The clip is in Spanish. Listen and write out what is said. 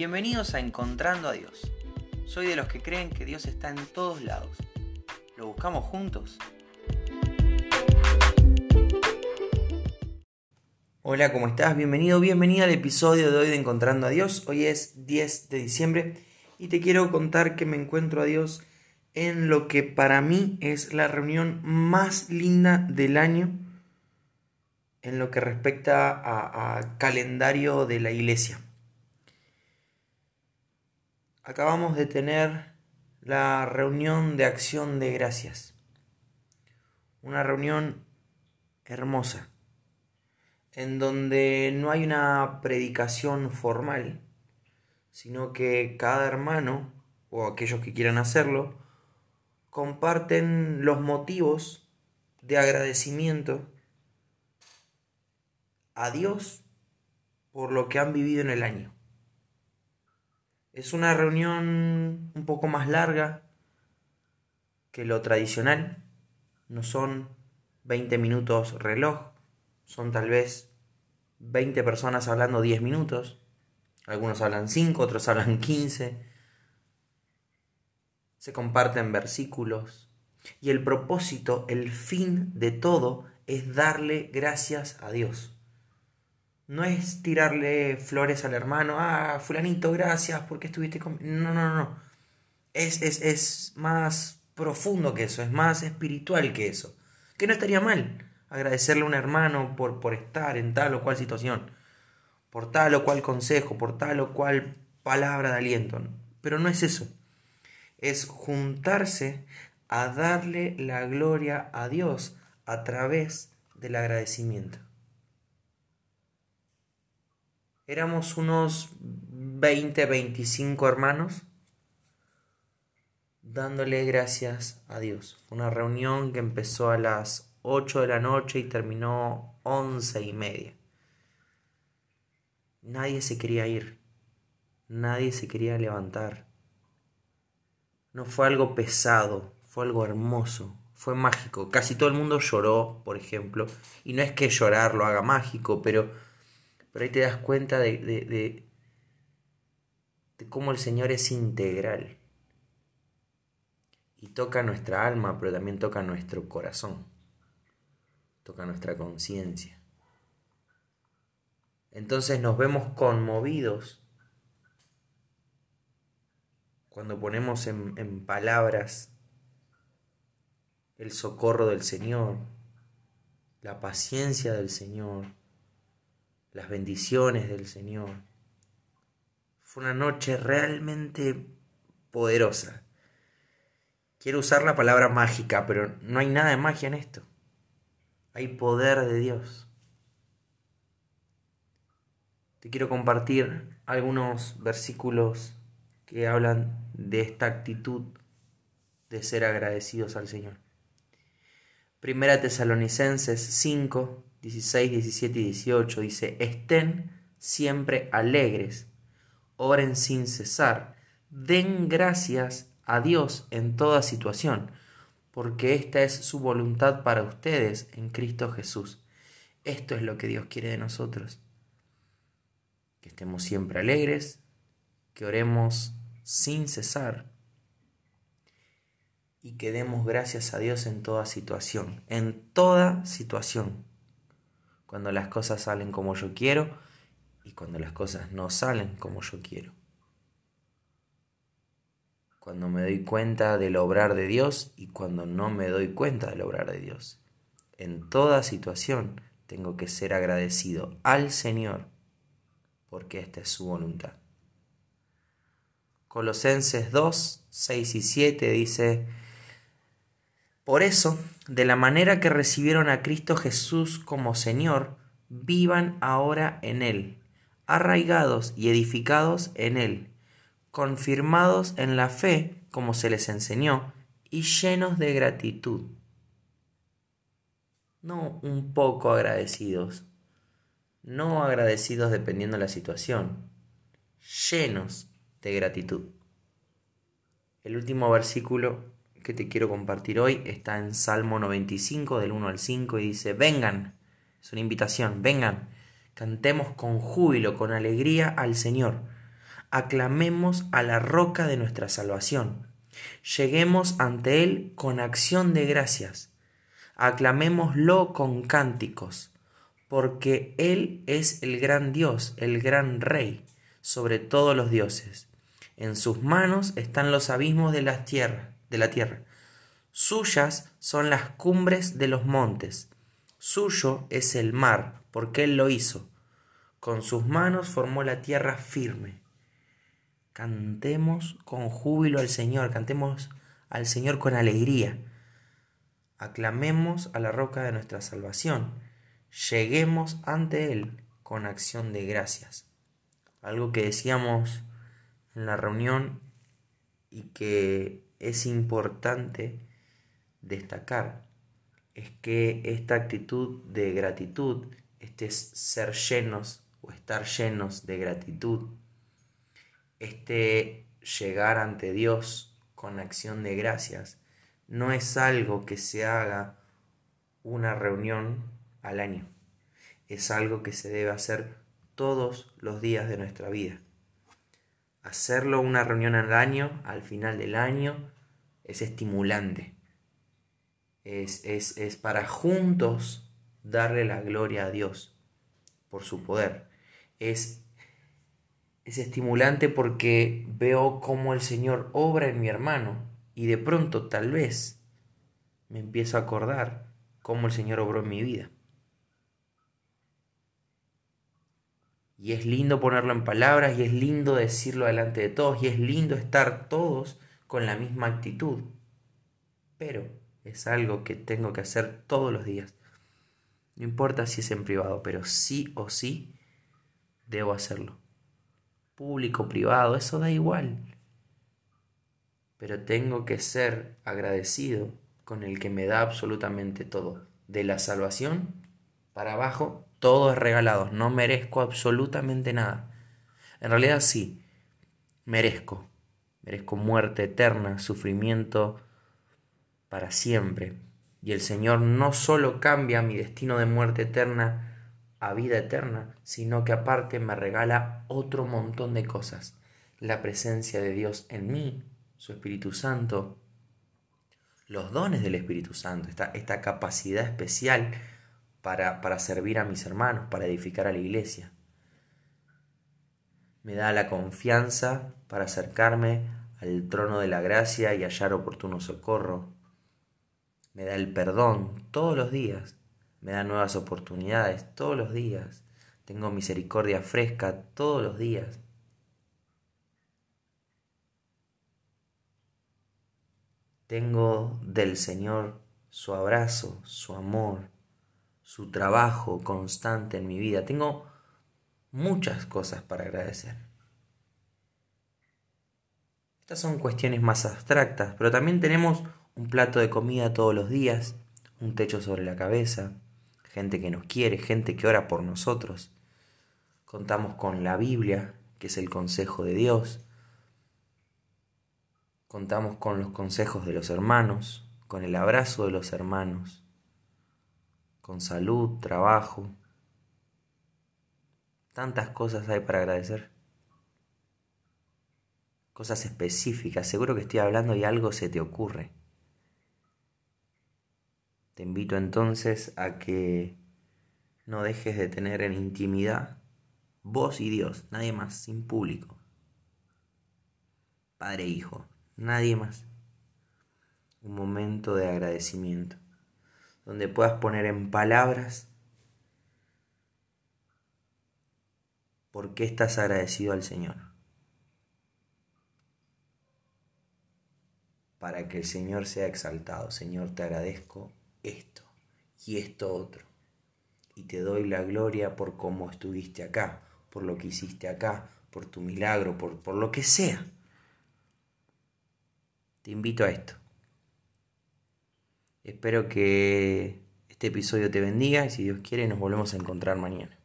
Bienvenidos a Encontrando a Dios. Soy de los que creen que Dios está en todos lados. ¿Lo buscamos juntos? Hola, ¿cómo estás? Bienvenido, bienvenida al episodio de hoy de Encontrando a Dios. Hoy es 10 de diciembre y te quiero contar que me encuentro a Dios en lo que para mí es la reunión más linda del año en lo que respecta a, calendario de la iglesia. Acabamos de tener la reunión de acción de gracias. Una reunión hermosa, en donde no hay una predicación formal, sino que cada hermano, o aquellos que quieran hacerlo, comparten los motivos de agradecimiento a Dios por lo que han vivido en el año. Es una reunión un poco más larga que lo tradicional. No son 20 minutos reloj, son tal vez 20 personas hablando 10 minutos. Algunos hablan 5, otros hablan 15. Se comparten versículos. Y el propósito, el fin de todo es darle gracias a Dios no es tirarle flores al hermano, ah, fulanito, gracias porque estuviste con... No, no, no. Es, es, es más profundo que eso, es más espiritual que eso. Que no estaría mal agradecerle a un hermano por, por estar en tal o cual situación, por tal o cual consejo, por tal o cual palabra de aliento. Pero no es eso. Es juntarse a darle la gloria a Dios a través del agradecimiento. Éramos unos 20, 25 hermanos dándole gracias a Dios. Una reunión que empezó a las 8 de la noche y terminó 11 y media. Nadie se quería ir. Nadie se quería levantar. No fue algo pesado, fue algo hermoso, fue mágico. Casi todo el mundo lloró, por ejemplo. Y no es que llorar lo haga mágico, pero pero ahí te das cuenta de, de, de, cómo el Señor es integral. Y toca nuestra alma, pero también toca nuestro corazón. Toca nuestra conciencia. Entonces nos vemos conmovidos cuando ponemos en, en, palabras el socorro del Señor, la paciencia del Señor, las bendiciones del Señor. Fue una noche realmente poderosa. Quiero usar la palabra mágica, pero no hay nada de magia en esto. Hay poder de Dios. Te quiero compartir algunos versículos que hablan de esta actitud de ser agradecidos al Señor. Primera Tesalonicenses 5, 16, 17 y 18 dice, estén siempre alegres, oren sin cesar, den gracias a Dios en toda situación, porque esta es su voluntad para ustedes en Cristo Jesús. Esto es lo que Dios quiere de nosotros. Que estemos siempre alegres, que oremos sin cesar y que demos gracias a Dios en toda situación, en toda situación cuando las cosas salen como yo quiero y cuando las cosas no salen como yo quiero. Cuando me doy cuenta del obrar de Dios y cuando no me doy cuenta del obrar de Dios. En toda situación tengo que ser agradecido al Señor porque esta es su voluntad. Colosenses 2, 6 y 7 dice, por eso, de la manera que recibieron a Cristo Jesús como Señor, vivan ahora en Él, arraigados y edificados en Él, confirmados en la fe como se les enseñó, y llenos de gratitud. No un poco agradecidos, no agradecidos dependiendo de la situación, llenos de gratitud. El último versículo que te quiero compartir hoy está en Salmo 95 del 1 al 5 y dice, vengan, es una invitación, vengan, cantemos con júbilo, con alegría al Señor, aclamemos a la roca de nuestra salvación. Lleguemos ante Él con acción de gracias. Aclamémoslo con cánticos, porque Él es el gran Dios, el gran Rey, sobre todos los dioses. En sus manos están los abismos de la tierra, de la tierra. Suyas son las cumbres de los montes. Suyo es el mar, porque Él lo hizo. Con sus manos formó la tierra firme. Cantemos con júbilo al Señor, cantemos al Señor con alegría. Aclamemos a la roca de nuestra salvación. Lleguemos ante Él con acción de gracias. Algo que decíamos en la reunión y que es importante destacar es que esta actitud de gratitud, este ser llenos o estar llenos de gratitud, este llegar ante Dios con acción de gracias, no es algo que se haga una reunión al año, es algo que se debe hacer todos los días de nuestra vida. Hacerlo una reunión al año, al final del año, es estimulante es, es, es para juntos darle la gloria a Dios por su poder. Es, es estimulante porque veo cómo el Señor obra en mi hermano y de pronto tal vez me empiezo a acordar cómo el Señor obró en mi vida. Y es lindo ponerlo en palabras y es lindo decirlo delante de todos y es lindo estar todos con la misma actitud. Pero es algo que tengo que hacer todos los días. No importa si es en privado, pero sí o sí debo hacerlo. Público, privado, eso da igual. Pero tengo que ser agradecido con el que me da absolutamente todo. De la salvación para abajo, todo es regalado. No merezco absolutamente nada. En realidad sí, merezco. Merezco muerte eterna, sufrimiento, para siempre. Y el Señor no solo cambia mi destino de muerte eterna a vida eterna, sino que aparte me regala otro montón de cosas. La presencia de Dios en mí, su Espíritu Santo, los dones del Espíritu Santo, esta, esta capacidad especial para, para servir a mis hermanos, para edificar a la iglesia. Me da la confianza para acercarme al trono de la gracia y hallar oportuno socorro me da el perdón todos los días, me da nuevas oportunidades todos los días, tengo misericordia fresca todos los días. Tengo del Señor su abrazo, su amor, su trabajo constante en mi vida. Tengo muchas cosas para agradecer. Estas son cuestiones más abstractas, pero también tenemos un plato de comida todos los días, un techo sobre la cabeza, gente que nos quiere, gente que ora por nosotros. Contamos con la Biblia, que es el consejo de Dios. Contamos con los consejos de los hermanos, con el abrazo de los hermanos, con salud, trabajo. Tantas cosas hay para agradecer. Cosas específicas. Seguro que estoy hablando y algo se te ocurre. Te invito entonces a que no dejes de tener en intimidad vos y Dios, nadie más, sin público. Padre e Hijo, nadie más. Un momento de agradecimiento, donde puedas poner en palabras por qué estás agradecido al Señor. Para que el Señor sea exaltado. Señor, te agradezco esto y esto otro. Y te doy la gloria por cómo estuviste acá, por lo que hiciste acá, por tu milagro, por, por lo que sea. Te invito a esto. Espero que este episodio te bendiga y si Dios quiere nos volvemos a encontrar mañana.